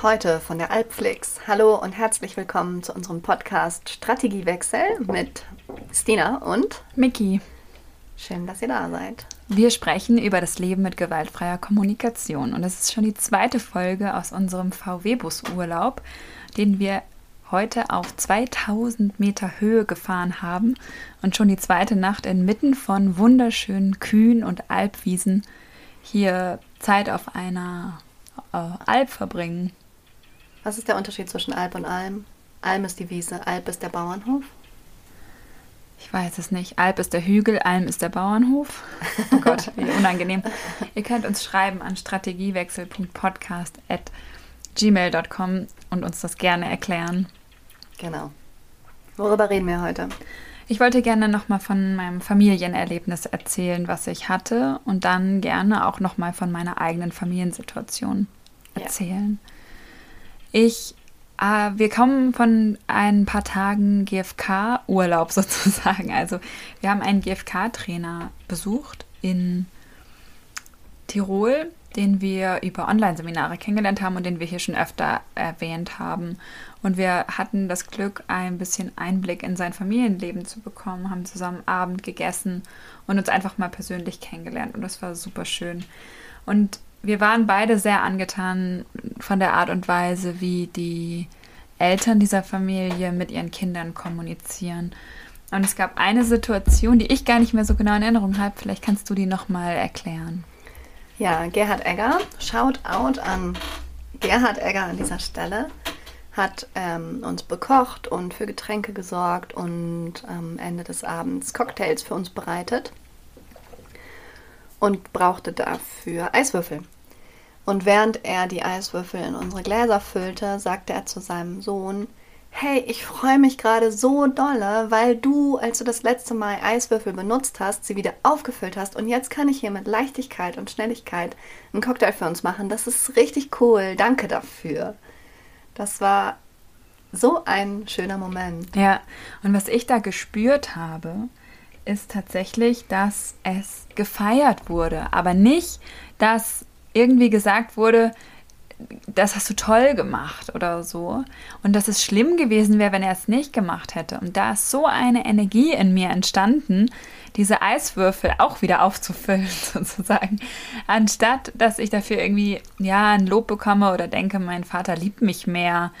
Heute von der Alpflix. Hallo und herzlich willkommen zu unserem Podcast Strategiewechsel mit Stina und Miki. Schön, dass ihr da seid. Wir sprechen über das Leben mit gewaltfreier Kommunikation und das ist schon die zweite Folge aus unserem VW-Bus-Urlaub, den wir heute auf 2000 Meter Höhe gefahren haben und schon die zweite Nacht inmitten von wunderschönen Kühen und Alpwiesen hier Zeit auf einer äh, Alp verbringen. Was ist der Unterschied zwischen Alp und Alm? Alm ist die Wiese, Alp ist der Bauernhof. Ich weiß es nicht. Alp ist der Hügel, Alm ist der Bauernhof. Oh Gott, wie unangenehm. Ihr könnt uns schreiben an strategiewechsel.podcast.gmail.com und uns das gerne erklären. Genau. Worüber reden wir heute? Ich wollte gerne nochmal von meinem Familienerlebnis erzählen, was ich hatte, und dann gerne auch nochmal von meiner eigenen Familiensituation erzählen. Ja. Ich, äh, wir kommen von ein paar Tagen GFK-Urlaub sozusagen. Also wir haben einen GFK-Trainer besucht in Tirol den wir über Online-Seminare kennengelernt haben und den wir hier schon öfter erwähnt haben. Und wir hatten das Glück, ein bisschen Einblick in sein Familienleben zu bekommen, haben zusammen Abend gegessen und uns einfach mal persönlich kennengelernt. Und das war super schön. Und wir waren beide sehr angetan von der Art und Weise, wie die Eltern dieser Familie mit ihren Kindern kommunizieren. Und es gab eine Situation, die ich gar nicht mehr so genau in Erinnerung habe. Vielleicht kannst du die nochmal erklären. Ja, Gerhard Egger, shout out an Gerhard Egger an dieser Stelle, hat ähm, uns bekocht und für Getränke gesorgt und am Ende des Abends Cocktails für uns bereitet und brauchte dafür Eiswürfel. Und während er die Eiswürfel in unsere Gläser füllte, sagte er zu seinem Sohn, hey, ich freue mich gerade so dolle, weil du, als du das letzte Mal Eiswürfel benutzt hast, sie wieder aufgefüllt hast und jetzt kann ich hier mit Leichtigkeit und Schnelligkeit einen Cocktail für uns machen. Das ist richtig cool. Danke dafür. Das war so ein schöner Moment. Ja, und was ich da gespürt habe, ist tatsächlich, dass es gefeiert wurde, aber nicht, dass irgendwie gesagt wurde, das hast du toll gemacht oder so. Und dass es schlimm gewesen wäre, wenn er es nicht gemacht hätte. Und da ist so eine Energie in mir entstanden, diese Eiswürfel auch wieder aufzufüllen, sozusagen. Anstatt, dass ich dafür irgendwie, ja, ein Lob bekomme oder denke, mein Vater liebt mich mehr,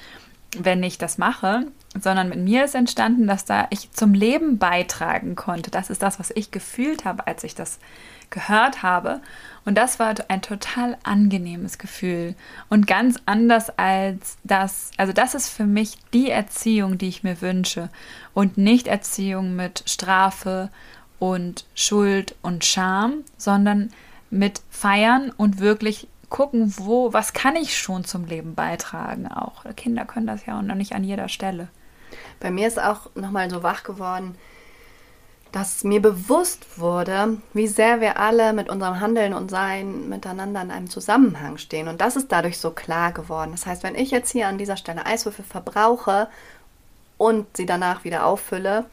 wenn ich das mache, sondern mit mir ist entstanden, dass da ich zum Leben beitragen konnte. Das ist das, was ich gefühlt habe, als ich das gehört habe. Und das war ein total angenehmes Gefühl und ganz anders als das, also das ist für mich die Erziehung, die ich mir wünsche und nicht Erziehung mit Strafe und Schuld und Scham, sondern mit Feiern und wirklich gucken, wo, was kann ich schon zum Leben beitragen auch. Kinder können das ja noch nicht an jeder Stelle. Bei mir ist auch nochmal so wach geworden, dass mir bewusst wurde, wie sehr wir alle mit unserem Handeln und Sein miteinander in einem Zusammenhang stehen. Und das ist dadurch so klar geworden. Das heißt, wenn ich jetzt hier an dieser Stelle Eiswürfel verbrauche und sie danach wieder auffülle,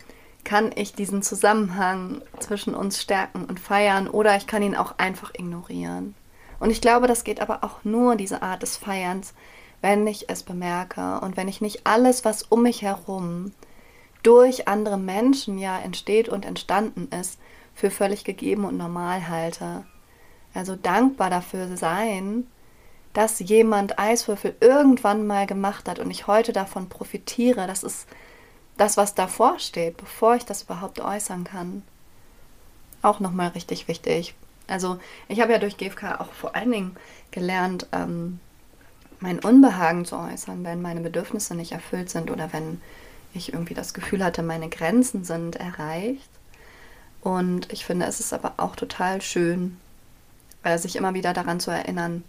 kann ich diesen Zusammenhang zwischen uns stärken und feiern oder ich kann ihn auch einfach ignorieren. Und ich glaube, das geht aber auch nur diese Art des Feierns, wenn ich es bemerke und wenn ich nicht alles, was um mich herum durch andere Menschen ja entsteht und entstanden ist, für völlig gegeben und normal halte. Also dankbar dafür sein, dass jemand Eiswürfel irgendwann mal gemacht hat und ich heute davon profitiere. Das ist das, was davor steht, bevor ich das überhaupt äußern kann. Auch nochmal richtig wichtig. Also ich habe ja durch GFK auch vor allen Dingen gelernt, ähm, mein Unbehagen zu äußern, wenn meine Bedürfnisse nicht erfüllt sind oder wenn ich irgendwie das Gefühl hatte, meine Grenzen sind erreicht. Und ich finde, es ist aber auch total schön, äh, sich immer wieder daran zu erinnern,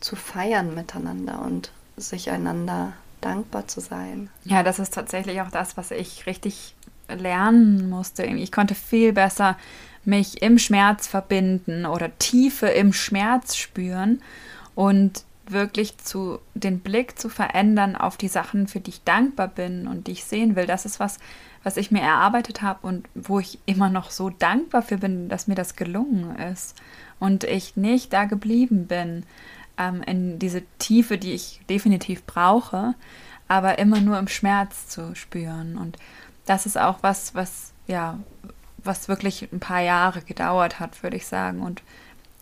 zu feiern miteinander und sich einander dankbar zu sein. Ja, das ist tatsächlich auch das, was ich richtig lernen musste. Ich konnte viel besser mich im Schmerz verbinden oder Tiefe im Schmerz spüren und wirklich zu den Blick zu verändern auf die Sachen, für die ich dankbar bin und die ich sehen will. Das ist was, was ich mir erarbeitet habe und wo ich immer noch so dankbar für bin, dass mir das gelungen ist und ich nicht da geblieben bin ähm, in diese Tiefe, die ich definitiv brauche, aber immer nur im Schmerz zu spüren. Und das ist auch was, was, ja, was wirklich ein paar Jahre gedauert hat, würde ich sagen. Und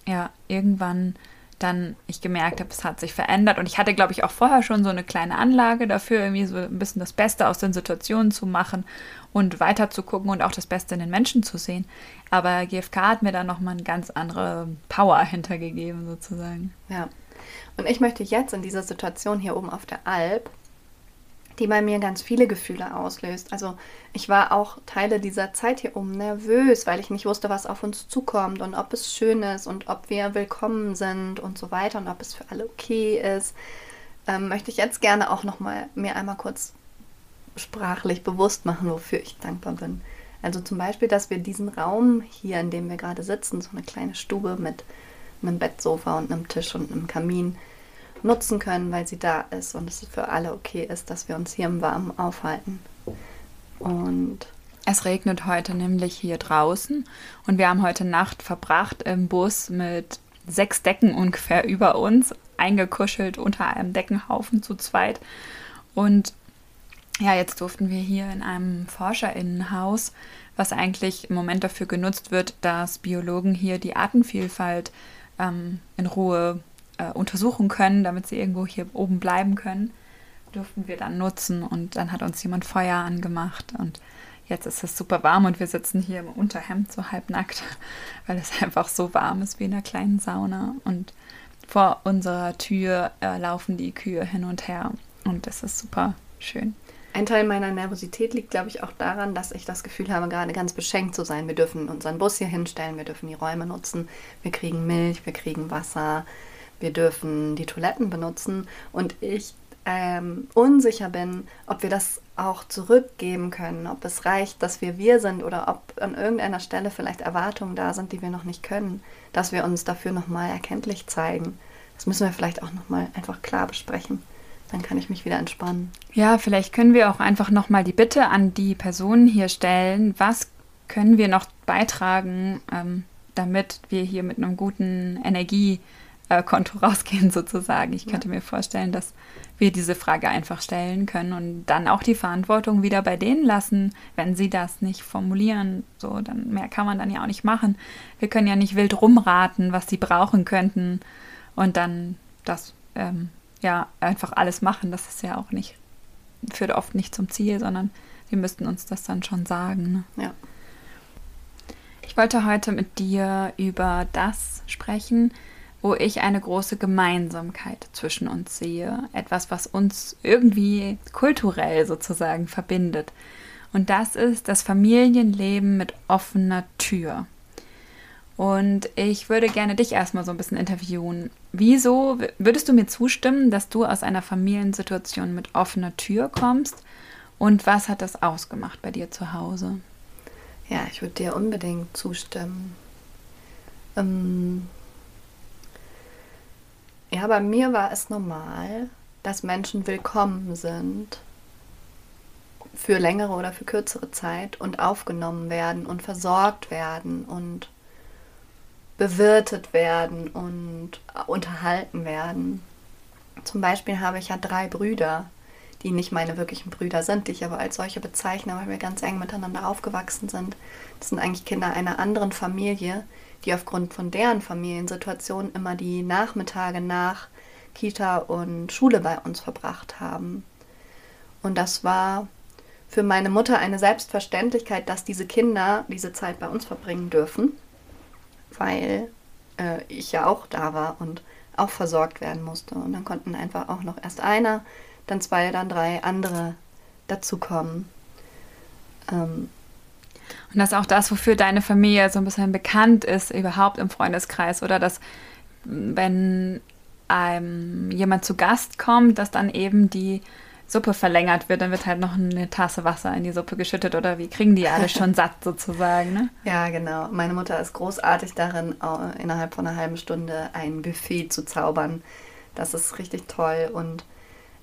ja, irgendwann dann ich gemerkt habe, es hat sich verändert. Und ich hatte, glaube ich, auch vorher schon so eine kleine Anlage dafür, irgendwie so ein bisschen das Beste aus den Situationen zu machen und weiter zu gucken und auch das Beste in den Menschen zu sehen. Aber GFK hat mir da nochmal eine ganz andere Power hintergegeben, sozusagen. Ja. Und ich möchte jetzt in dieser Situation hier oben auf der Alp die bei mir ganz viele Gefühle auslöst. Also ich war auch Teile dieser Zeit hier oben nervös, weil ich nicht wusste, was auf uns zukommt und ob es schön ist und ob wir willkommen sind und so weiter und ob es für alle okay ist. Ähm, möchte ich jetzt gerne auch noch mal mir einmal kurz sprachlich bewusst machen, wofür ich dankbar bin. Also zum Beispiel, dass wir diesen Raum hier, in dem wir gerade sitzen, so eine kleine Stube mit einem Bettsofa und einem Tisch und einem Kamin, nutzen können, weil sie da ist und es für alle okay ist, dass wir uns hier im Warmen aufhalten. Und es regnet heute nämlich hier draußen und wir haben heute Nacht verbracht im Bus mit sechs Decken ungefähr über uns, eingekuschelt unter einem Deckenhaufen zu zweit. Und ja, jetzt durften wir hier in einem Forscherinnenhaus, was eigentlich im Moment dafür genutzt wird, dass Biologen hier die Artenvielfalt ähm, in Ruhe äh, untersuchen können, damit sie irgendwo hier oben bleiben können, durften wir dann nutzen. Und dann hat uns jemand Feuer angemacht und jetzt ist es super warm und wir sitzen hier im Unterhemd so halbnackt, weil es einfach so warm ist wie in einer kleinen Sauna. Und vor unserer Tür äh, laufen die Kühe hin und her und das ist super schön. Ein Teil meiner Nervosität liegt, glaube ich, auch daran, dass ich das Gefühl habe, gerade ganz beschenkt zu sein. Wir dürfen unseren Bus hier hinstellen, wir dürfen die Räume nutzen, wir kriegen Milch, wir kriegen Wasser, wir dürfen die Toiletten benutzen und ich ähm, unsicher bin, ob wir das auch zurückgeben können, ob es reicht, dass wir wir sind oder ob an irgendeiner Stelle vielleicht Erwartungen da sind, die wir noch nicht können, dass wir uns dafür nochmal erkenntlich zeigen. Das müssen wir vielleicht auch nochmal einfach klar besprechen. Dann kann ich mich wieder entspannen. Ja, vielleicht können wir auch einfach nochmal die Bitte an die Personen hier stellen, was können wir noch beitragen, ähm, damit wir hier mit einem guten Energie äh, Konto rausgehen sozusagen. Ich könnte ja. mir vorstellen, dass wir diese Frage einfach stellen können und dann auch die Verantwortung wieder bei denen lassen, wenn sie das nicht formulieren. So, dann mehr kann man dann ja auch nicht machen. Wir können ja nicht wild rumraten, was sie brauchen könnten und dann das ähm, ja einfach alles machen. Das ist ja auch nicht, führt oft nicht zum Ziel, sondern wir müssten uns das dann schon sagen. Ne? Ja. Ich wollte heute mit dir über das sprechen, wo ich eine große Gemeinsamkeit zwischen uns sehe. Etwas, was uns irgendwie kulturell sozusagen verbindet. Und das ist das Familienleben mit offener Tür. Und ich würde gerne dich erstmal so ein bisschen interviewen. Wieso würdest du mir zustimmen, dass du aus einer Familiensituation mit offener Tür kommst? Und was hat das ausgemacht bei dir zu Hause? Ja, ich würde dir unbedingt zustimmen. Ähm, ja, bei mir war es normal, dass Menschen willkommen sind für längere oder für kürzere Zeit und aufgenommen werden und versorgt werden und bewirtet werden und unterhalten werden. Zum Beispiel habe ich ja drei Brüder, die nicht meine wirklichen Brüder sind, die ich aber als solche bezeichne, weil wir ganz eng miteinander aufgewachsen sind. Das sind eigentlich Kinder einer anderen Familie, die aufgrund von deren Familiensituation immer die Nachmittage nach Kita und Schule bei uns verbracht haben. Und das war für meine Mutter eine Selbstverständlichkeit, dass diese Kinder diese Zeit bei uns verbringen dürfen, weil äh, ich ja auch da war und auch versorgt werden musste. Und dann konnten einfach auch noch erst einer, dann zwei, dann drei andere dazukommen. Ähm, und das ist auch das, wofür deine Familie so ein bisschen bekannt ist, überhaupt im Freundeskreis. Oder dass, wenn einem jemand zu Gast kommt, dass dann eben die Suppe verlängert wird, dann wird halt noch eine Tasse Wasser in die Suppe geschüttet oder wie kriegen die alle schon satt sozusagen, ne? Ja, genau. Meine Mutter ist großartig darin, innerhalb von einer halben Stunde ein Buffet zu zaubern. Das ist richtig toll und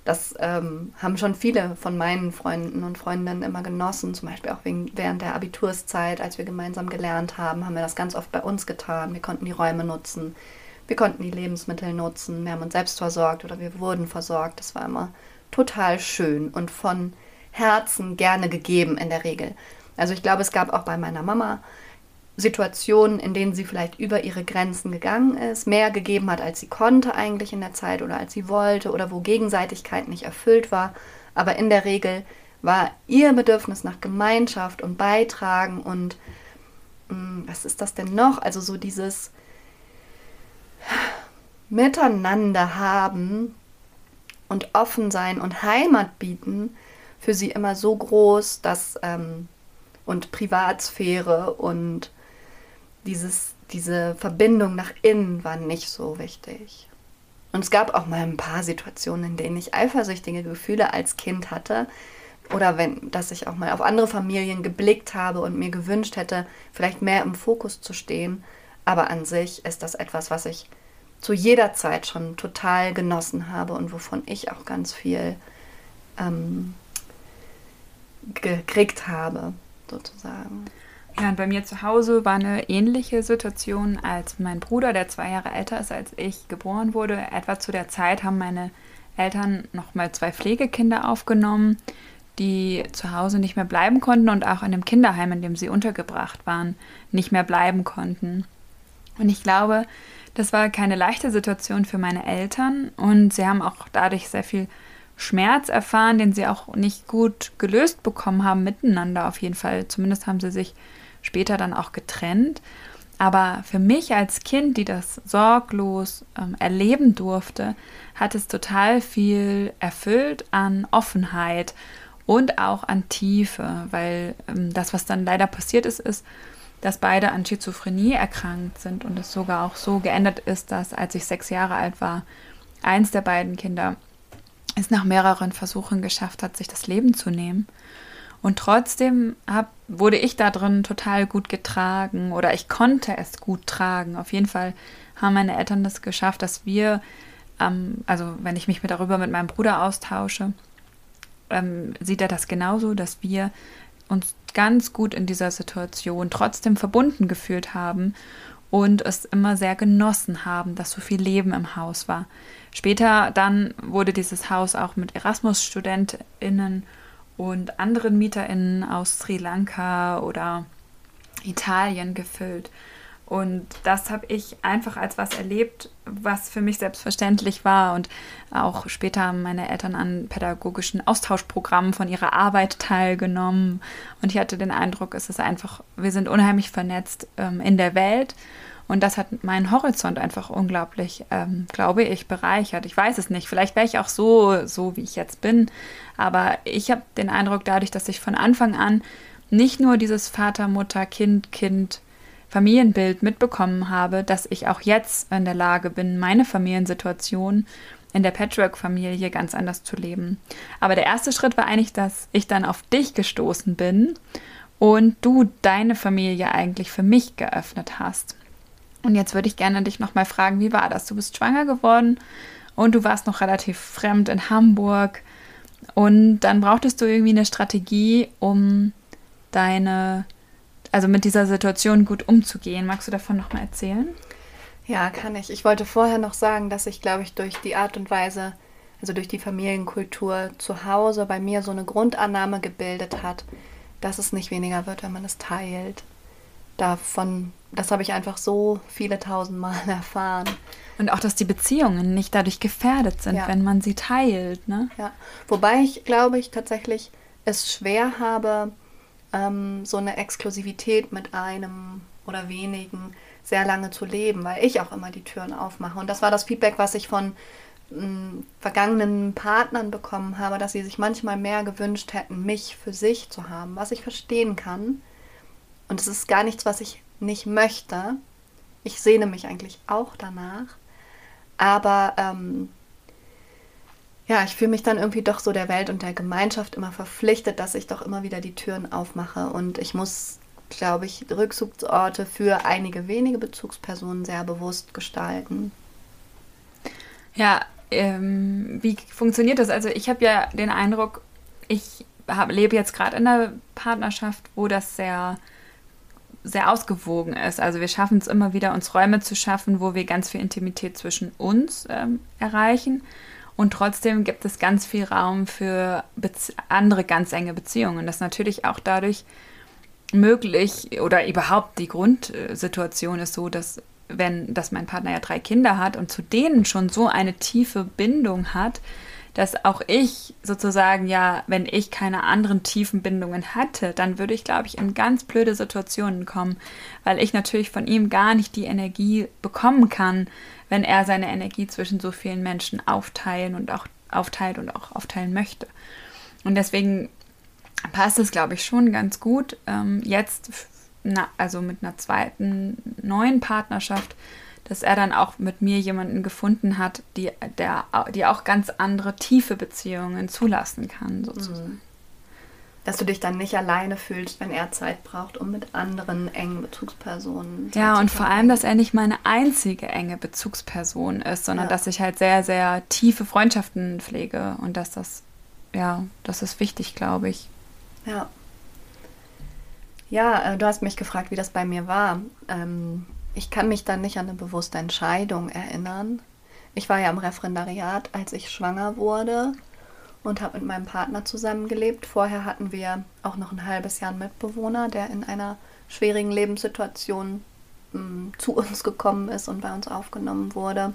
das ähm, haben schon viele von meinen Freunden und Freundinnen immer genossen, zum Beispiel auch wegen, während der Abiturszeit, als wir gemeinsam gelernt haben, haben wir das ganz oft bei uns getan. Wir konnten die Räume nutzen. Wir konnten die Lebensmittel nutzen, wir haben uns selbst versorgt oder wir wurden versorgt. Das war immer total schön und von Herzen gerne gegeben in der Regel. Also ich glaube, es gab auch bei meiner Mama Situationen, in denen sie vielleicht über ihre Grenzen gegangen ist, mehr gegeben hat, als sie konnte eigentlich in der Zeit oder als sie wollte oder wo Gegenseitigkeit nicht erfüllt war. Aber in der Regel war ihr Bedürfnis nach Gemeinschaft und Beitragen und mh, hm, was ist das denn noch? Also so dieses Miteinander haben und offen sein und Heimat bieten für sie immer so groß, dass ähm, und Privatsphäre und dieses, diese Verbindung nach innen war nicht so wichtig. Und es gab auch mal ein paar Situationen, in denen ich eifersüchtige Gefühle als Kind hatte. Oder wenn, dass ich auch mal auf andere Familien geblickt habe und mir gewünscht hätte, vielleicht mehr im Fokus zu stehen. Aber an sich ist das etwas, was ich zu jeder Zeit schon total genossen habe und wovon ich auch ganz viel ähm, gekriegt habe, sozusagen. Ja, und bei mir zu Hause war eine ähnliche Situation, als mein Bruder, der zwei Jahre älter ist als ich, geboren wurde. Etwa zu der Zeit haben meine Eltern nochmal zwei Pflegekinder aufgenommen, die zu Hause nicht mehr bleiben konnten und auch in dem Kinderheim, in dem sie untergebracht waren, nicht mehr bleiben konnten. Und ich glaube, das war keine leichte Situation für meine Eltern und sie haben auch dadurch sehr viel Schmerz erfahren, den sie auch nicht gut gelöst bekommen haben miteinander auf jeden Fall. Zumindest haben sie sich später dann auch getrennt. Aber für mich als Kind, die das sorglos ähm, erleben durfte, hat es total viel erfüllt an Offenheit und auch an Tiefe, weil ähm, das, was dann leider passiert ist, ist, dass beide an Schizophrenie erkrankt sind und es sogar auch so geändert ist, dass als ich sechs Jahre alt war, eins der beiden Kinder es nach mehreren Versuchen geschafft hat, sich das Leben zu nehmen. Und trotzdem hab, wurde ich da drin total gut getragen oder ich konnte es gut tragen. Auf jeden Fall haben meine Eltern das geschafft, dass wir, ähm, also wenn ich mich mit darüber mit meinem Bruder austausche, ähm, sieht er das genauso, dass wir uns ganz gut in dieser Situation trotzdem verbunden gefühlt haben und es immer sehr genossen haben, dass so viel Leben im Haus war. Später dann wurde dieses Haus auch mit Erasmus-StudentInnen und anderen MieterInnen aus Sri Lanka oder Italien gefüllt. Und das habe ich einfach als was erlebt, was für mich selbstverständlich war. Und auch später haben meine Eltern an pädagogischen Austauschprogrammen von ihrer Arbeit teilgenommen. Und ich hatte den Eindruck, es ist einfach, wir sind unheimlich vernetzt ähm, in der Welt. Und das hat meinen Horizont einfach unglaublich, ähm, glaube ich, bereichert. Ich weiß es nicht. Vielleicht wäre ich auch so, so wie ich jetzt bin. Aber ich habe den Eindruck, dadurch, dass ich von Anfang an nicht nur dieses Vater, Mutter, Kind, Kind, Familienbild mitbekommen habe, dass ich auch jetzt in der Lage bin, meine Familiensituation in der Patchwork-Familie ganz anders zu leben. Aber der erste Schritt war eigentlich, dass ich dann auf dich gestoßen bin und du deine Familie eigentlich für mich geöffnet hast. Und jetzt würde ich gerne dich nochmal fragen, wie war das? Du bist schwanger geworden und du warst noch relativ fremd in Hamburg. Und dann brauchtest du irgendwie eine Strategie, um deine, also mit dieser Situation gut umzugehen. Magst du davon nochmal erzählen? Ja, kann ich. Ich wollte vorher noch sagen, dass ich, glaube ich, durch die Art und Weise, also durch die Familienkultur zu Hause bei mir so eine Grundannahme gebildet hat, dass es nicht weniger wird, wenn man es teilt davon, das habe ich einfach so viele tausend Mal erfahren. Und auch, dass die Beziehungen nicht dadurch gefährdet sind, ja. wenn man sie teilt. Ne? Ja, wobei ich glaube ich tatsächlich es schwer habe, ähm, so eine Exklusivität mit einem oder wenigen sehr lange zu leben, weil ich auch immer die Türen aufmache. Und das war das Feedback, was ich von ähm, vergangenen Partnern bekommen habe, dass sie sich manchmal mehr gewünscht hätten, mich für sich zu haben, was ich verstehen kann. Und es ist gar nichts, was ich nicht möchte. Ich sehne mich eigentlich auch danach. Aber ähm, ja, ich fühle mich dann irgendwie doch so der Welt und der Gemeinschaft immer verpflichtet, dass ich doch immer wieder die Türen aufmache. Und ich muss, glaube ich, Rückzugsorte für einige wenige Bezugspersonen sehr bewusst gestalten. Ja, ähm, wie funktioniert das? Also ich habe ja den Eindruck, ich hab, lebe jetzt gerade in einer Partnerschaft, wo das sehr sehr ausgewogen ist. Also wir schaffen es immer wieder, uns Räume zu schaffen, wo wir ganz viel Intimität zwischen uns ähm, erreichen. Und trotzdem gibt es ganz viel Raum für andere ganz enge Beziehungen. Das ist natürlich auch dadurch möglich oder überhaupt die Grundsituation ist so, dass wenn, dass mein Partner ja drei Kinder hat und zu denen schon so eine tiefe Bindung hat, dass auch ich sozusagen ja, wenn ich keine anderen tiefen Bindungen hatte, dann würde ich, glaube ich, in ganz blöde Situationen kommen, weil ich natürlich von ihm gar nicht die Energie bekommen kann, wenn er seine Energie zwischen so vielen Menschen aufteilen und auch aufteilt und auch aufteilen möchte. Und deswegen passt es, glaube ich, schon ganz gut, ähm, jetzt, na, also mit einer zweiten neuen Partnerschaft, dass er dann auch mit mir jemanden gefunden hat, die, der, die auch ganz andere tiefe Beziehungen zulassen kann, sozusagen. Mhm. Dass du dich dann nicht alleine fühlst, wenn er Zeit braucht, um mit anderen engen Bezugspersonen. Zeit ja, und vor allem, dass er nicht meine einzige enge Bezugsperson ist, sondern ja. dass ich halt sehr, sehr tiefe Freundschaften pflege und dass das, ja, das ist wichtig, glaube ich. Ja. Ja, äh, du hast mich gefragt, wie das bei mir war. Ähm, ich kann mich dann nicht an eine bewusste Entscheidung erinnern. Ich war ja im Referendariat, als ich schwanger wurde und habe mit meinem Partner zusammengelebt. Vorher hatten wir auch noch ein halbes Jahr einen Mitbewohner, der in einer schwierigen Lebenssituation mh, mm, zu uns gekommen ist und bei uns aufgenommen wurde.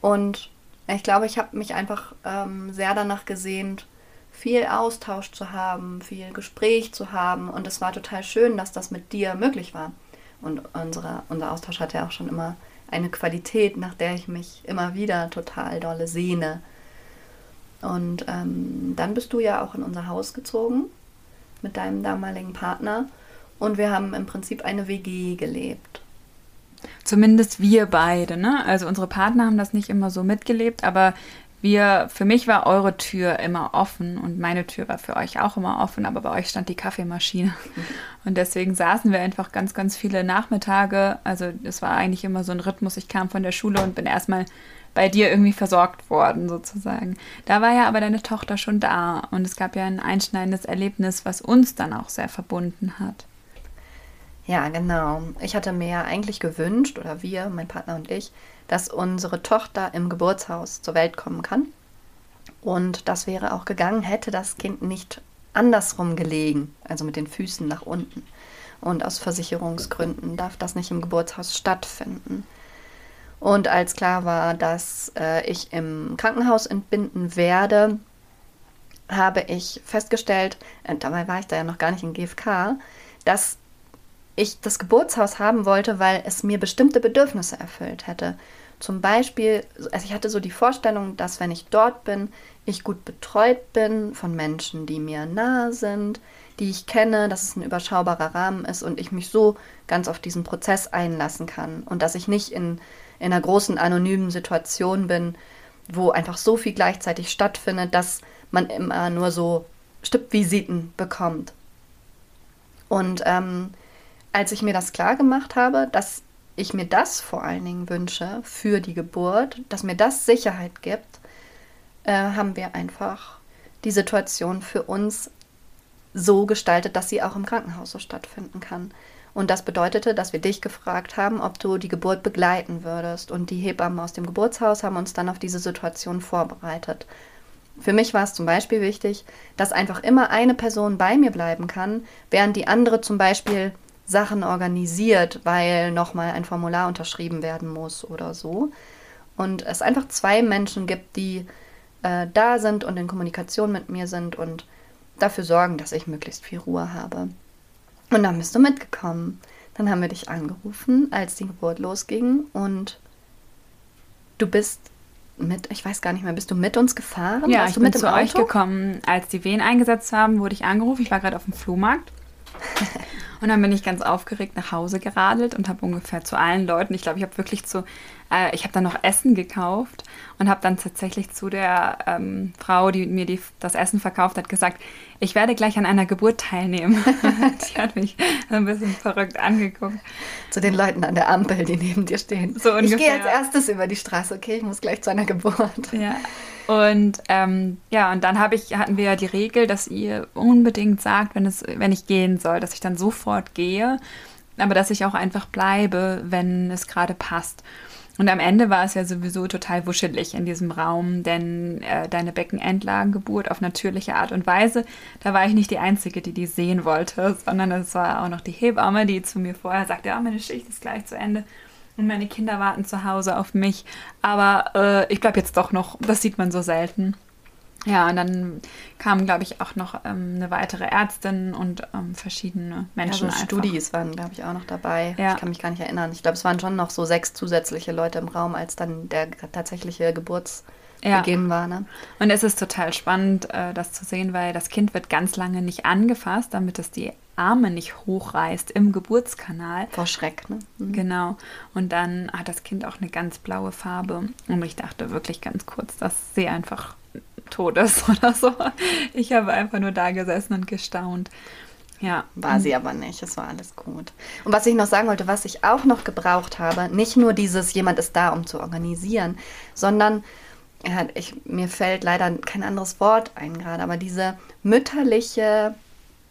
Und ich glaube, ich habe mich einfach ähm, sehr danach gesehnt, viel Austausch zu haben, viel Gespräch zu haben. Und es war total schön, dass das mit dir möglich war. Und unsere, unser Austausch hatte ja auch schon immer eine Qualität, nach der ich mich immer wieder total dolle sehne. Und ähm, dann bist du ja auch in unser Haus gezogen mit deinem damaligen Partner. Und wir haben im Prinzip eine WG gelebt. Zumindest wir beide, ne? Also unsere Partner haben das nicht immer so mitgelebt, aber wir, für mich war eure Tür immer offen und meine Tür war für euch auch immer offen, aber bei euch stand die Kaffeemaschine. Und deswegen saßen wir einfach ganz, ganz viele Nachmittage. Also es war eigentlich immer so ein Rhythmus. Ich kam von der Schule und bin erstmal bei dir irgendwie versorgt worden, sozusagen. Da war ja aber deine Tochter schon da und es gab ja ein einschneidendes Erlebnis, was uns dann auch sehr verbunden hat. Ja, genau. Ich hatte mir eigentlich gewünscht, oder wir, mein Partner und ich, dass unsere Tochter im Geburtshaus zur Welt kommen kann. Und das wäre auch gegangen, hätte das Kind nicht andersrum gelegen, also mit den Füßen nach unten. Und aus Versicherungsgründen darf das nicht im Geburtshaus stattfinden. Und als klar war, dass äh, ich im Krankenhaus entbinden werde, habe ich festgestellt, äh, dabei war ich da ja noch gar nicht in GFK, dass ich das Geburtshaus haben wollte, weil es mir bestimmte Bedürfnisse erfüllt hätte. Zum Beispiel, also ich hatte so die Vorstellung, dass wenn ich dort bin, ich gut betreut bin von Menschen, die mir nahe sind, die ich kenne, dass es ein überschaubarer Rahmen ist und ich mich so ganz auf diesen Prozess einlassen kann und dass ich nicht in, in einer großen anonymen Situation bin, wo einfach so viel gleichzeitig stattfindet, dass man immer nur so Stippvisiten bekommt. Und ähm, als ich mir das klar gemacht habe, dass ich mir das vor allen Dingen wünsche für die Geburt, dass mir das Sicherheit gibt, äh, haben wir einfach die Situation für uns so gestaltet, dass sie auch im Krankenhaus so stattfinden kann. Und das bedeutete, dass wir dich gefragt haben, ob du die Geburt begleiten würdest. Und die Hebammen aus dem Geburtshaus haben uns dann auf diese Situation vorbereitet. Für mich war es zum Beispiel wichtig, dass einfach immer eine Person bei mir bleiben kann, während die andere zum Beispiel Sachen organisiert, weil nochmal ein Formular unterschrieben werden muss oder so. Und es einfach zwei Menschen gibt, die äh, da sind und in Kommunikation mit mir sind und dafür sorgen, dass ich möglichst viel Ruhe habe. Und dann bist du mitgekommen. Dann haben wir dich angerufen, als die Geburt losging und du bist mit, ich weiß gar nicht mehr, bist du mit uns gefahren? Ja, Warst ich du bin mit zu euch gekommen. Als die Wehen eingesetzt haben, wurde ich angerufen. Ich war gerade auf dem Flohmarkt. Und dann bin ich ganz aufgeregt nach Hause geradelt und habe ungefähr zu allen Leuten, ich glaube, ich habe wirklich zu, äh, ich habe dann noch Essen gekauft und habe dann tatsächlich zu der ähm, Frau, die mir die, das Essen verkauft hat, gesagt, ich werde gleich an einer Geburt teilnehmen. die hat mich ein bisschen verrückt angeguckt. Zu den Leuten an der Ampel, die neben dir stehen. So ich gehe als erstes über die Straße, okay, ich muss gleich zu einer Geburt. Ja. Und ähm, ja, und dann habe ich, hatten wir ja die Regel, dass ihr unbedingt sagt, wenn es, wenn ich gehen soll, dass ich dann sofort gehe. aber dass ich auch einfach bleibe, wenn es gerade passt. Und am Ende war es ja sowieso total wuschelig in diesem Raum, denn äh, deine Beckenendlagengeburt auf natürliche Art und Weise, da war ich nicht die Einzige, die die sehen wollte, sondern es war auch noch die Hebamme, die zu mir vorher sagte, ja, meine Schicht ist gleich zu Ende und meine Kinder warten zu Hause auf mich. Aber äh, ich bleibe jetzt doch noch, das sieht man so selten. Ja, und dann kamen, glaube ich, auch noch ähm, eine weitere Ärztin und ähm, verschiedene Menschen. Ja, so Studis waren, glaube ich, auch noch dabei. Ja. Ich kann mich gar nicht erinnern. Ich glaube, es waren schon noch so sechs zusätzliche Leute im Raum, als dann der tatsächliche Geburtsbeginn ja. war. Ne? Und es ist total spannend, äh, das zu sehen, weil das Kind wird ganz lange nicht angefasst, damit es die Arme nicht hochreißt im Geburtskanal. Vor Schreck, ne? Mhm. Genau. Und dann hat das Kind auch eine ganz blaue Farbe. Und ich dachte wirklich ganz kurz, dass sie einfach tot ist oder so. Ich habe einfach nur da gesessen und gestaunt. Ja. War sie aber nicht, es war alles gut. Und was ich noch sagen wollte, was ich auch noch gebraucht habe, nicht nur dieses, jemand ist da, um zu organisieren, sondern ja, ich, mir fällt leider kein anderes Wort ein gerade, aber diese mütterliche,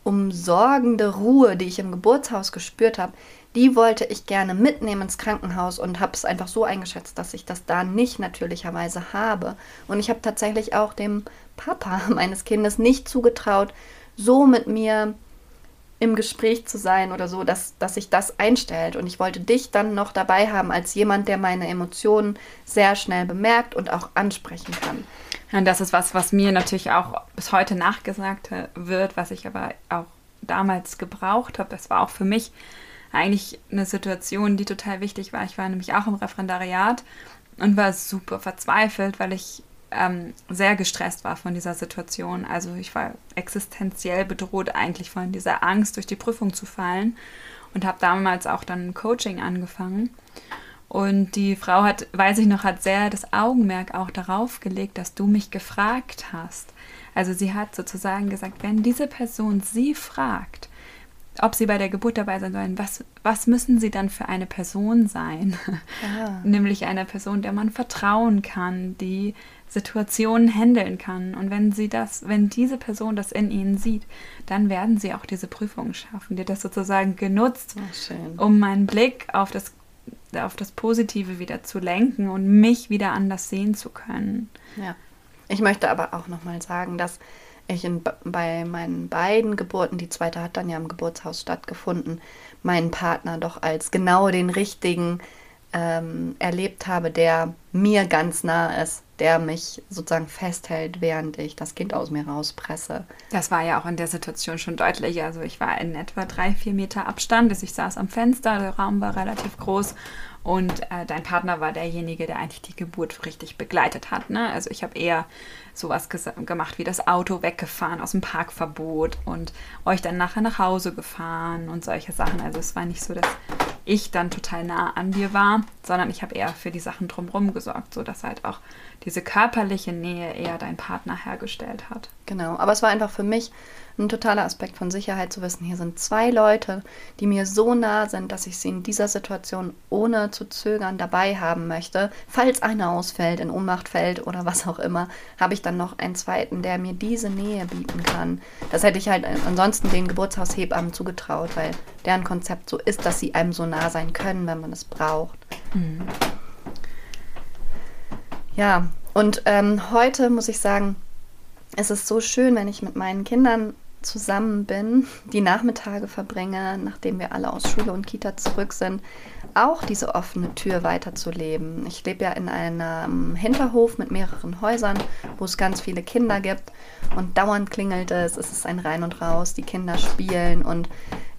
umsorgende Ruhe, die ich im Geburtshaus gespürt habe, die wollte ich gerne mitnehmen ins Krankenhaus und habe es einfach so eingeschätzt, dass ich das da nicht natürlicherweise habe. Und ich habe tatsächlich auch dem Papa meines Kindes nicht zugetraut, so mit mir im Gespräch zu sein oder so, dass, dass sich das einstellt. Und ich wollte dich dann noch dabei haben als jemand, der meine Emotionen sehr schnell bemerkt und auch ansprechen kann. Und das ist was, was mir natürlich auch bis heute nachgesagt wird, was ich aber auch damals gebraucht habe. Es war auch für mich eigentlich eine Situation, die total wichtig war. Ich war nämlich auch im Referendariat und war super verzweifelt, weil ich ähm, sehr gestresst war von dieser Situation. Also ich war existenziell bedroht eigentlich von dieser Angst, durch die Prüfung zu fallen und habe damals auch dann Coaching angefangen. Und die Frau hat, weiß ich noch, hat sehr das Augenmerk auch darauf gelegt, dass du mich gefragt hast. Also sie hat sozusagen gesagt, wenn diese Person sie fragt, ob sie bei der Geburt dabei sein sollen, was, was müssen sie dann für eine Person sein? Ah. Nämlich eine Person, der man vertrauen kann, die Situationen handeln kann. Und wenn sie das, wenn diese Person das in ihnen sieht, dann werden sie auch diese Prüfung schaffen. Die hat das sozusagen genutzt, oh, um meinen Blick auf das, auf das Positive wieder zu lenken und mich wieder anders sehen zu können. Ja. Ich möchte aber auch nochmal sagen, dass ich in, bei meinen beiden Geburten, die zweite hat dann ja im Geburtshaus stattgefunden, meinen Partner doch als genau den richtigen ähm, erlebt habe, der mir ganz nah ist, der mich sozusagen festhält, während ich das Kind aus mir rauspresse. Das war ja auch in der Situation schon deutlich. Also ich war in etwa drei, vier Meter Abstand. Ich saß am Fenster, der Raum war relativ groß und äh, dein Partner war derjenige, der eigentlich die Geburt richtig begleitet hat. Ne? Also ich habe eher sowas gemacht wie das Auto weggefahren aus dem Parkverbot und euch dann nachher nach Hause gefahren und solche Sachen. Also es war nicht so, dass ich dann total nah an dir war, sondern ich habe eher für die Sachen drumherum gesorgt, sodass halt auch diese körperliche Nähe eher dein Partner hergestellt hat. Genau, aber es war einfach für mich ein totaler Aspekt von Sicherheit zu wissen, hier sind zwei Leute, die mir so nah sind, dass ich sie in dieser Situation ohne zu zögern dabei haben möchte. Falls einer ausfällt, in Ohnmacht fällt oder was auch immer, habe ich dann noch einen zweiten, der mir diese Nähe bieten kann. Das hätte ich halt ansonsten den Geburtshaushebammen zugetraut, weil deren Konzept so ist, dass sie einem so nah sein können, wenn man es braucht. Mhm. Ja, und ähm, heute muss ich sagen, es ist so schön, wenn ich mit meinen Kindern zusammen bin, die Nachmittage verbringe, nachdem wir alle aus Schule und Kita zurück sind, auch diese offene Tür weiterzuleben. Ich lebe ja in einem Hinterhof mit mehreren Häusern, wo es ganz viele Kinder gibt und dauernd klingelt es, es ist ein Rein und Raus, die Kinder spielen und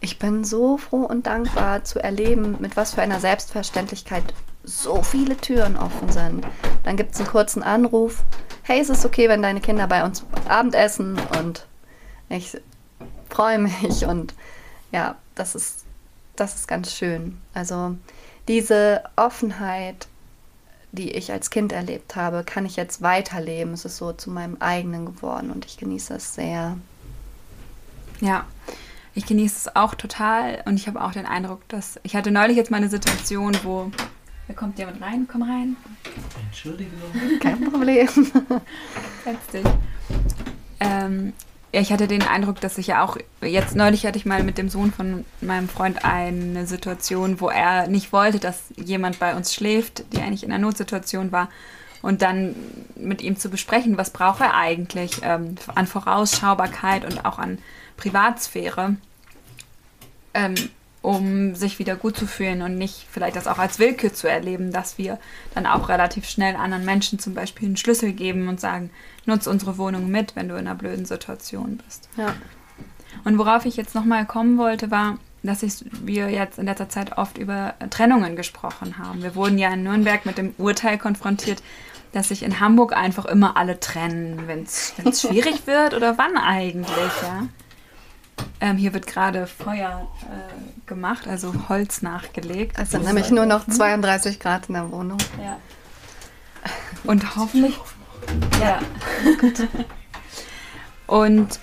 ich bin so froh und dankbar zu erleben, mit was für einer Selbstverständlichkeit so viele Türen offen sind. Dann gibt es einen kurzen Anruf, hey, ist es okay, wenn deine Kinder bei uns Abendessen und ich freue mich und ja, das ist, das ist ganz schön. Also diese Offenheit, die ich als Kind erlebt habe, kann ich jetzt weiterleben. Es ist so zu meinem eigenen geworden und ich genieße es sehr. Ja, ich genieße es auch total und ich habe auch den Eindruck, dass ich hatte neulich jetzt mal eine Situation, wo da kommt jemand rein, komm rein. Entschuldigung. Kein Problem. Setz dich. Ähm, ja, ich hatte den Eindruck, dass ich ja auch, jetzt neulich hatte ich mal mit dem Sohn von meinem Freund eine Situation, wo er nicht wollte, dass jemand bei uns schläft, die eigentlich in einer Notsituation war. Und dann mit ihm zu besprechen, was braucht er eigentlich ähm, an Vorausschaubarkeit und auch an Privatsphäre, ähm, um sich wieder gut zu fühlen und nicht vielleicht das auch als Willkür zu erleben, dass wir dann auch relativ schnell anderen Menschen zum Beispiel einen Schlüssel geben und sagen, nutz unsere Wohnung mit, wenn du in einer blöden Situation bist. Ja. Und worauf ich jetzt nochmal kommen wollte, war, dass ich, wir jetzt in letzter Zeit oft über Trennungen gesprochen haben. Wir wurden ja in Nürnberg mit dem Urteil konfrontiert, dass sich in Hamburg einfach immer alle trennen, wenn es schwierig wird oder wann eigentlich, ja. Ähm, hier wird gerade Feuer äh, gemacht, also Holz nachgelegt. Es sind nämlich nur noch 32 Grad in der Wohnung. Ja. Und hoffentlich ja. und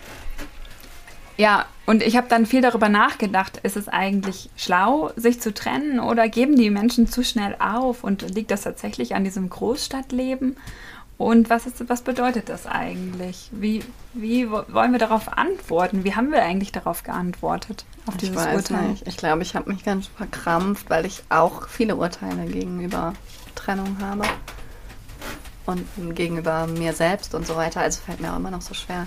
ja, und ich habe dann viel darüber nachgedacht, ist es eigentlich schlau, sich zu trennen oder geben die Menschen zu schnell auf und liegt das tatsächlich an diesem Großstadtleben? Und was, ist, was bedeutet das eigentlich? Wie, wie wollen wir darauf antworten? Wie haben wir eigentlich darauf geantwortet? Auf ich weiß Urteil? nicht. Ich glaube, ich habe mich ganz verkrampft, weil ich auch viele Urteile gegenüber Trennung habe und gegenüber mir selbst und so weiter. Also fällt mir auch immer noch so schwer,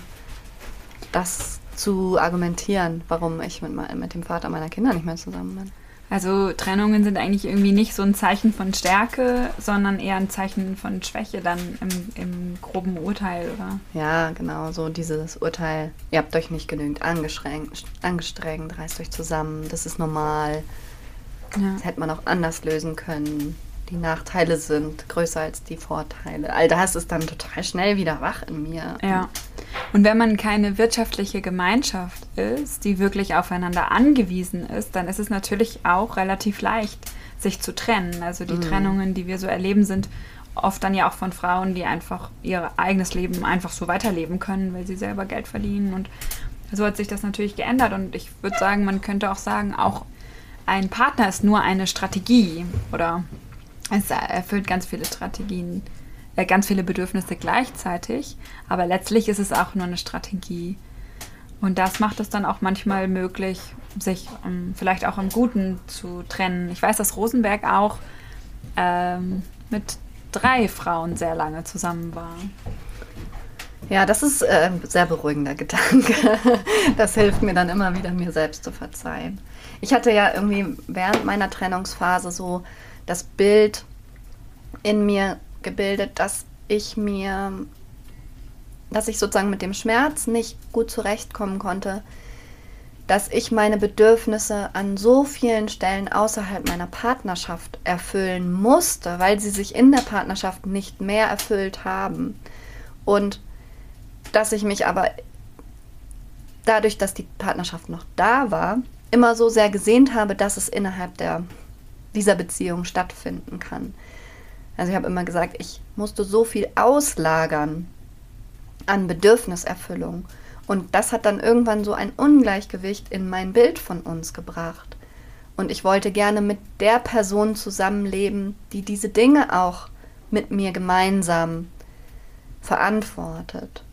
das zu argumentieren, warum ich mit, mit dem Vater meiner Kinder nicht mehr zusammen bin. Also Trennungen sind eigentlich irgendwie nicht so ein Zeichen von Stärke, sondern eher ein Zeichen von Schwäche dann im, im groben Urteil, oder? Ja, genau, so dieses Urteil, ihr habt euch nicht genügend angestrengt, angestrengt reißt euch zusammen, das ist normal. Ja. Das hätte man auch anders lösen können die Nachteile sind größer als die Vorteile. All das ist dann total schnell wieder wach in mir. Ja. Und wenn man keine wirtschaftliche Gemeinschaft ist, die wirklich aufeinander angewiesen ist, dann ist es natürlich auch relativ leicht, sich zu trennen. Also die mhm. Trennungen, die wir so erleben, sind oft dann ja auch von Frauen, die einfach ihr eigenes Leben einfach so weiterleben können, weil sie selber Geld verdienen. Und so hat sich das natürlich geändert. Und ich würde sagen, man könnte auch sagen, auch ein Partner ist nur eine Strategie oder es erfüllt ganz viele Strategien, ganz viele Bedürfnisse gleichzeitig, aber letztlich ist es auch nur eine Strategie. Und das macht es dann auch manchmal möglich, sich um, ähm, vielleicht auch im Guten zu trennen. Ich weiß, dass Rosenberg auch ähm, mit drei Frauen sehr lange zusammen war. Ja, das ist äh, ein sehr beruhigender Gedanke. Das hilft mir dann immer wieder, mir selbst zu verzeihen. Ich hatte ja irgendwie während meiner Trennungsphase so das Bild in mir gebildet, dass ich mir, dass ich sozusagen mit dem Schmerz nicht gut zurechtkommen konnte, dass ich meine Bedürfnisse an so vielen Stellen außerhalb meiner Partnerschaft erfüllen musste, weil sie sich in der Partnerschaft nicht mehr erfüllt haben. Und dass ich mich aber dadurch, dass die Partnerschaft noch da war, immer so sehr gesehnt habe, dass es innerhalb der dieser Beziehung stattfinden kann. Also ich habe immer gesagt, ich musste so viel auslagern an Bedürfniserfüllung. Und das hat dann irgendwann so ein Ungleichgewicht in mein Bild von uns gebracht. Und ich wollte gerne mit der Person zusammenleben, die diese Dinge auch mit mir gemeinsam verantwortet.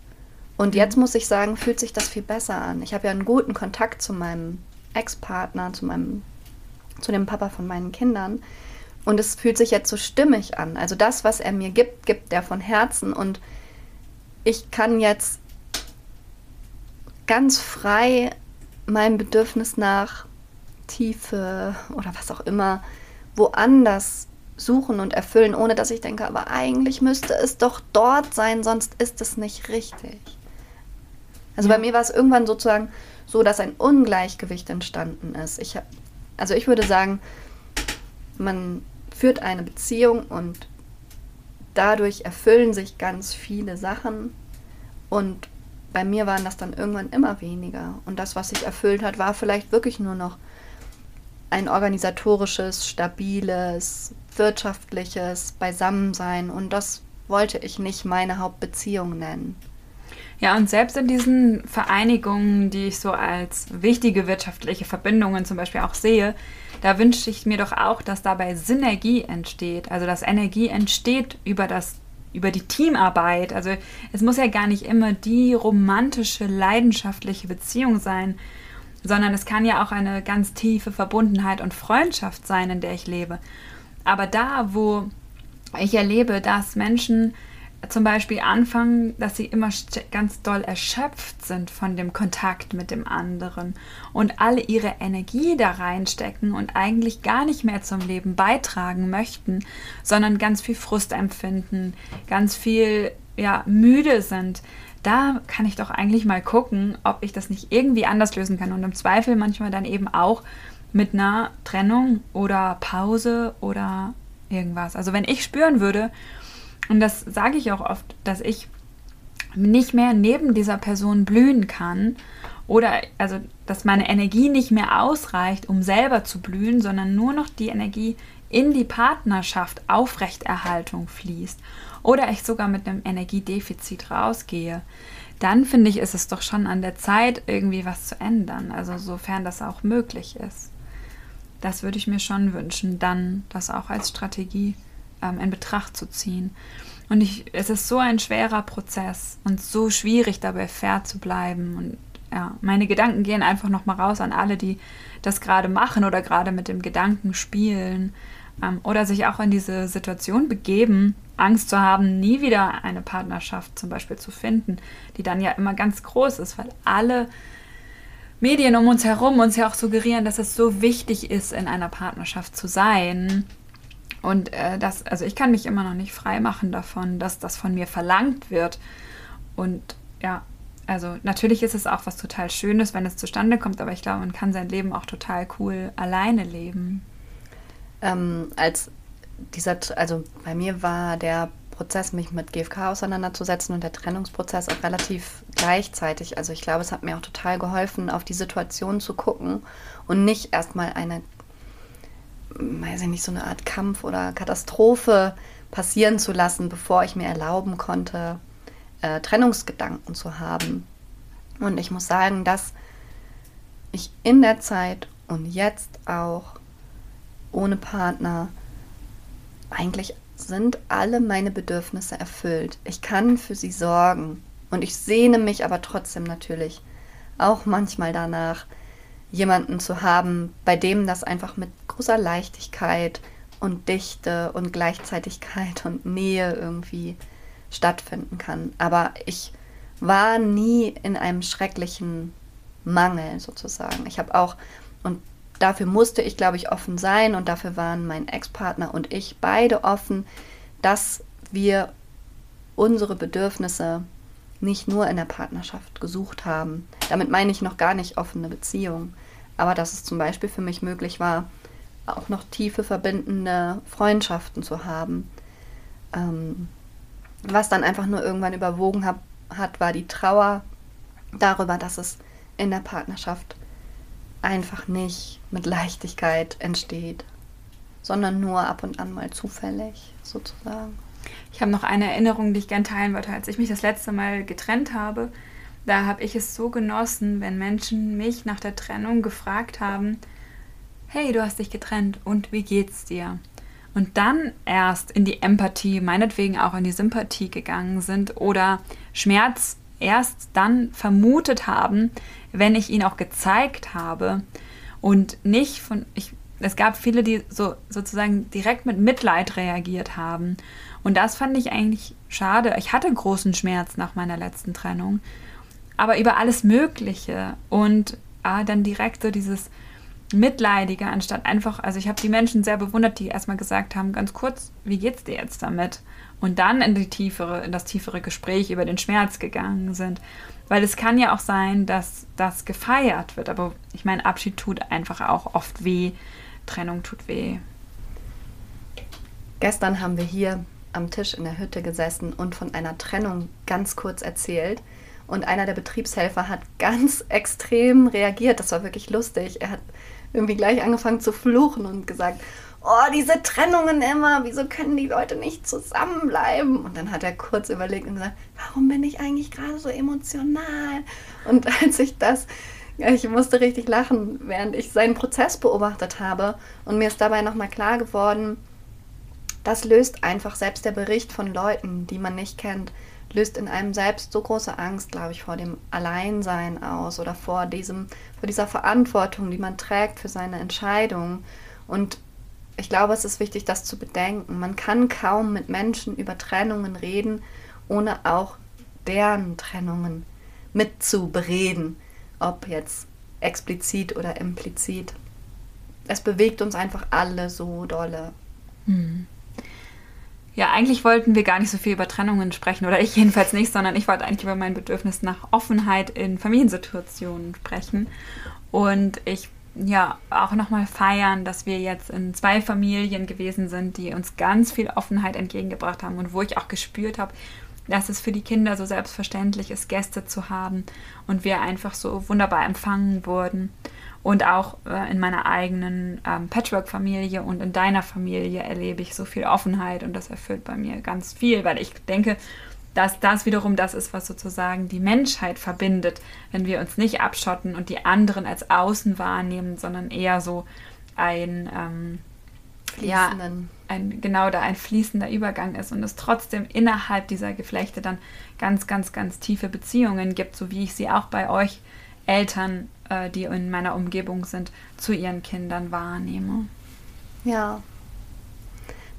Und jetzt muss ich sagen, fühlt sich das viel besser an. Ich habe ja einen guten Kontakt zu meinem Ex-Partner, zu meinem zu dem Papa von meinen Kindern. Und es fühlt sich jetzt so stimmig an. Also das, was er mir gibt, gibt er von Herzen. Und ich kann jetzt ganz frei meinem Bedürfnis nach Tiefe oder was auch immer woanders suchen und erfüllen, ohne dass ich denke, aber eigentlich müsste es doch dort sein, sonst ist es nicht richtig. Also ja. bei mir war es irgendwann sozusagen so, dass ein Ungleichgewicht entstanden ist. Ich also ich würde sagen, man führt eine Beziehung und dadurch erfüllen sich ganz viele Sachen und bei mir waren das dann irgendwann immer weniger. Und das, was sich erfüllt hat, war vielleicht wirklich nur noch ein organisatorisches, stabiles, wirtschaftliches Beisammensein. Und das wollte ich nicht meine Hauptbeziehung nennen. Ja, und selbst in diesen Vereinigungen, die ich so als wichtige wirtschaftliche Verbindungen zum Beispiel auch sehe, da wünsche ich mir doch auch, dass dabei Synergie entsteht. Also dass Energie entsteht über das über die Teamarbeit. Also es muss ja gar nicht immer die romantische, leidenschaftliche Beziehung sein, sondern es kann ja auch eine ganz tiefe Verbundenheit und Freundschaft sein, in der ich lebe. Aber da, wo ich erlebe, dass Menschen zum Beispiel anfangen, dass sie immer ganz doll erschöpft sind von dem Kontakt mit dem anderen und alle ihre Energie da reinstecken und eigentlich gar nicht mehr zum Leben beitragen möchten, sondern ganz viel Frust empfinden, ganz viel ja, müde sind. Da kann ich doch eigentlich mal gucken, ob ich das nicht irgendwie anders lösen kann und im Zweifel manchmal dann eben auch mit einer Trennung oder Pause oder irgendwas. Also wenn ich spüren würde, und das sage ich auch oft, dass ich nicht mehr neben dieser Person blühen kann oder also dass meine Energie nicht mehr ausreicht, um selber zu blühen, sondern nur noch die Energie in die Partnerschaft Aufrechterhaltung fließt oder ich sogar mit einem Energiedefizit rausgehe, dann finde ich, ist es doch schon an der Zeit, irgendwie was zu ändern. Also sofern das auch möglich ist. Das würde ich mir schon wünschen, dann das auch als Strategie ähm, in Betracht zu ziehen. Und ich, es ist so ein schwerer Prozess und so schwierig dabei fair zu bleiben. Und ja, meine Gedanken gehen einfach nochmal raus an alle, die das gerade machen oder gerade mit dem Gedanken spielen ähm, oder sich auch in diese Situation begeben, Angst zu haben, nie wieder eine Partnerschaft zum Beispiel zu finden, die dann ja immer ganz groß ist, weil alle Medien um uns herum uns ja auch suggerieren, dass es so wichtig ist, in einer Partnerschaft zu sein. Und äh, das, also ich kann mich immer noch nicht frei machen davon, dass das von mir verlangt wird. Und ja, also natürlich ist es auch was total Schönes, wenn es zustande kommt, aber ich glaube, man kann sein Leben auch total cool alleine leben. Ähm, als dieser, also bei mir war der Prozess, mich mit GFK auseinanderzusetzen und der Trennungsprozess auch relativ gleichzeitig. Also ich glaube, es hat mir auch total geholfen, auf die Situation zu gucken und nicht erstmal eine weiß ich nicht, so eine Art Kampf oder Katastrophe passieren zu lassen, bevor ich mir erlauben konnte, äh, Trennungsgedanken zu haben. Und ich muss sagen, dass ich in der Zeit und jetzt auch ohne Partner eigentlich sind alle meine Bedürfnisse erfüllt. Ich kann für sie sorgen und ich sehne mich aber trotzdem natürlich auch manchmal danach, jemanden zu haben, bei dem das einfach mit großer Leichtigkeit und Dichte und Gleichzeitigkeit und Nähe irgendwie stattfinden kann. Aber ich war nie in einem schrecklichen Mangel sozusagen. Ich habe auch, und dafür musste ich, glaube ich, offen sein und dafür waren mein Ex-Partner und ich beide offen, dass wir unsere Bedürfnisse nicht nur in der Partnerschaft gesucht haben. Damit meine ich noch gar nicht offene Beziehung, aber dass es zum Beispiel für mich möglich war, auch noch tiefe verbindende Freundschaften zu haben. Ähm, was dann einfach nur irgendwann überwogen hab, hat, war die Trauer darüber, dass es in der Partnerschaft einfach nicht mit Leichtigkeit entsteht, sondern nur ab und an mal zufällig sozusagen. Ich habe noch eine Erinnerung, die ich gerne teilen wollte, als ich mich das letzte Mal getrennt habe. Da habe ich es so genossen, wenn Menschen mich nach der Trennung gefragt haben, hey, du hast dich getrennt und wie geht's dir? Und dann erst in die Empathie, meinetwegen auch in die Sympathie gegangen sind oder Schmerz erst dann vermutet haben, wenn ich ihn auch gezeigt habe und nicht von ich es gab viele, die so sozusagen direkt mit Mitleid reagiert haben. Und das fand ich eigentlich schade. Ich hatte großen Schmerz nach meiner letzten Trennung, aber über alles Mögliche und ah, dann direkt so dieses Mitleidige, anstatt einfach, also ich habe die Menschen sehr bewundert, die erstmal gesagt haben, ganz kurz, wie geht's dir jetzt damit? Und dann in, die tiefere, in das tiefere Gespräch über den Schmerz gegangen sind. Weil es kann ja auch sein, dass das gefeiert wird. Aber ich meine, Abschied tut einfach auch oft weh. Trennung tut weh. Gestern haben wir hier am Tisch in der Hütte gesessen und von einer Trennung ganz kurz erzählt. Und einer der Betriebshelfer hat ganz extrem reagiert. Das war wirklich lustig. Er hat irgendwie gleich angefangen zu fluchen und gesagt, oh, diese Trennungen immer, wieso können die Leute nicht zusammenbleiben? Und dann hat er kurz überlegt und gesagt, warum bin ich eigentlich gerade so emotional? Und als ich das, ich musste richtig lachen, während ich seinen Prozess beobachtet habe und mir ist dabei nochmal klar geworden, das löst einfach selbst der Bericht von Leuten, die man nicht kennt, löst in einem selbst so große Angst, glaube ich, vor dem Alleinsein aus oder vor diesem, vor dieser Verantwortung, die man trägt für seine Entscheidungen. Und ich glaube, es ist wichtig, das zu bedenken. Man kann kaum mit Menschen über Trennungen reden, ohne auch deren Trennungen mitzubereden, ob jetzt explizit oder implizit. Es bewegt uns einfach alle so dolle. Hm. Ja, eigentlich wollten wir gar nicht so viel über Trennungen sprechen, oder ich jedenfalls nicht, sondern ich wollte eigentlich über mein Bedürfnis nach Offenheit in Familiensituationen sprechen. Und ich ja auch nochmal feiern, dass wir jetzt in zwei Familien gewesen sind, die uns ganz viel Offenheit entgegengebracht haben und wo ich auch gespürt habe, dass es für die Kinder so selbstverständlich ist, Gäste zu haben und wir einfach so wunderbar empfangen wurden. Und auch äh, in meiner eigenen ähm, Patchwork-Familie und in deiner Familie erlebe ich so viel Offenheit und das erfüllt bei mir ganz viel, weil ich denke, dass das wiederum das ist, was sozusagen die Menschheit verbindet, wenn wir uns nicht abschotten und die anderen als außen wahrnehmen, sondern eher so ein ähm, ja, ein, genau da ein fließender Übergang ist und es trotzdem innerhalb dieser Geflechte dann ganz, ganz, ganz tiefe Beziehungen gibt, so wie ich sie auch bei euch Eltern, äh, die in meiner Umgebung sind, zu ihren Kindern wahrnehme. Ja.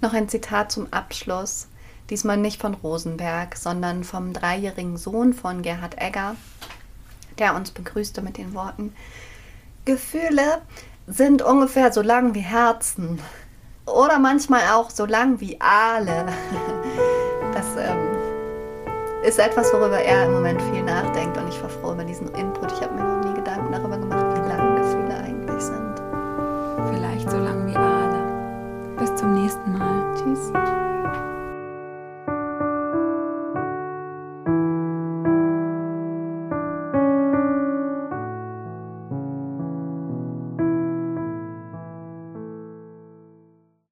Noch ein Zitat zum Abschluss. Diesmal nicht von Rosenberg, sondern vom dreijährigen Sohn von Gerhard Egger, der uns begrüßte mit den Worten: Gefühle sind ungefähr so lang wie Herzen. Oder manchmal auch so lang wie Aale. Das ähm, ist etwas, worüber er im Moment viel nachdenkt und ich war froh über diesen Input. Ich habe mir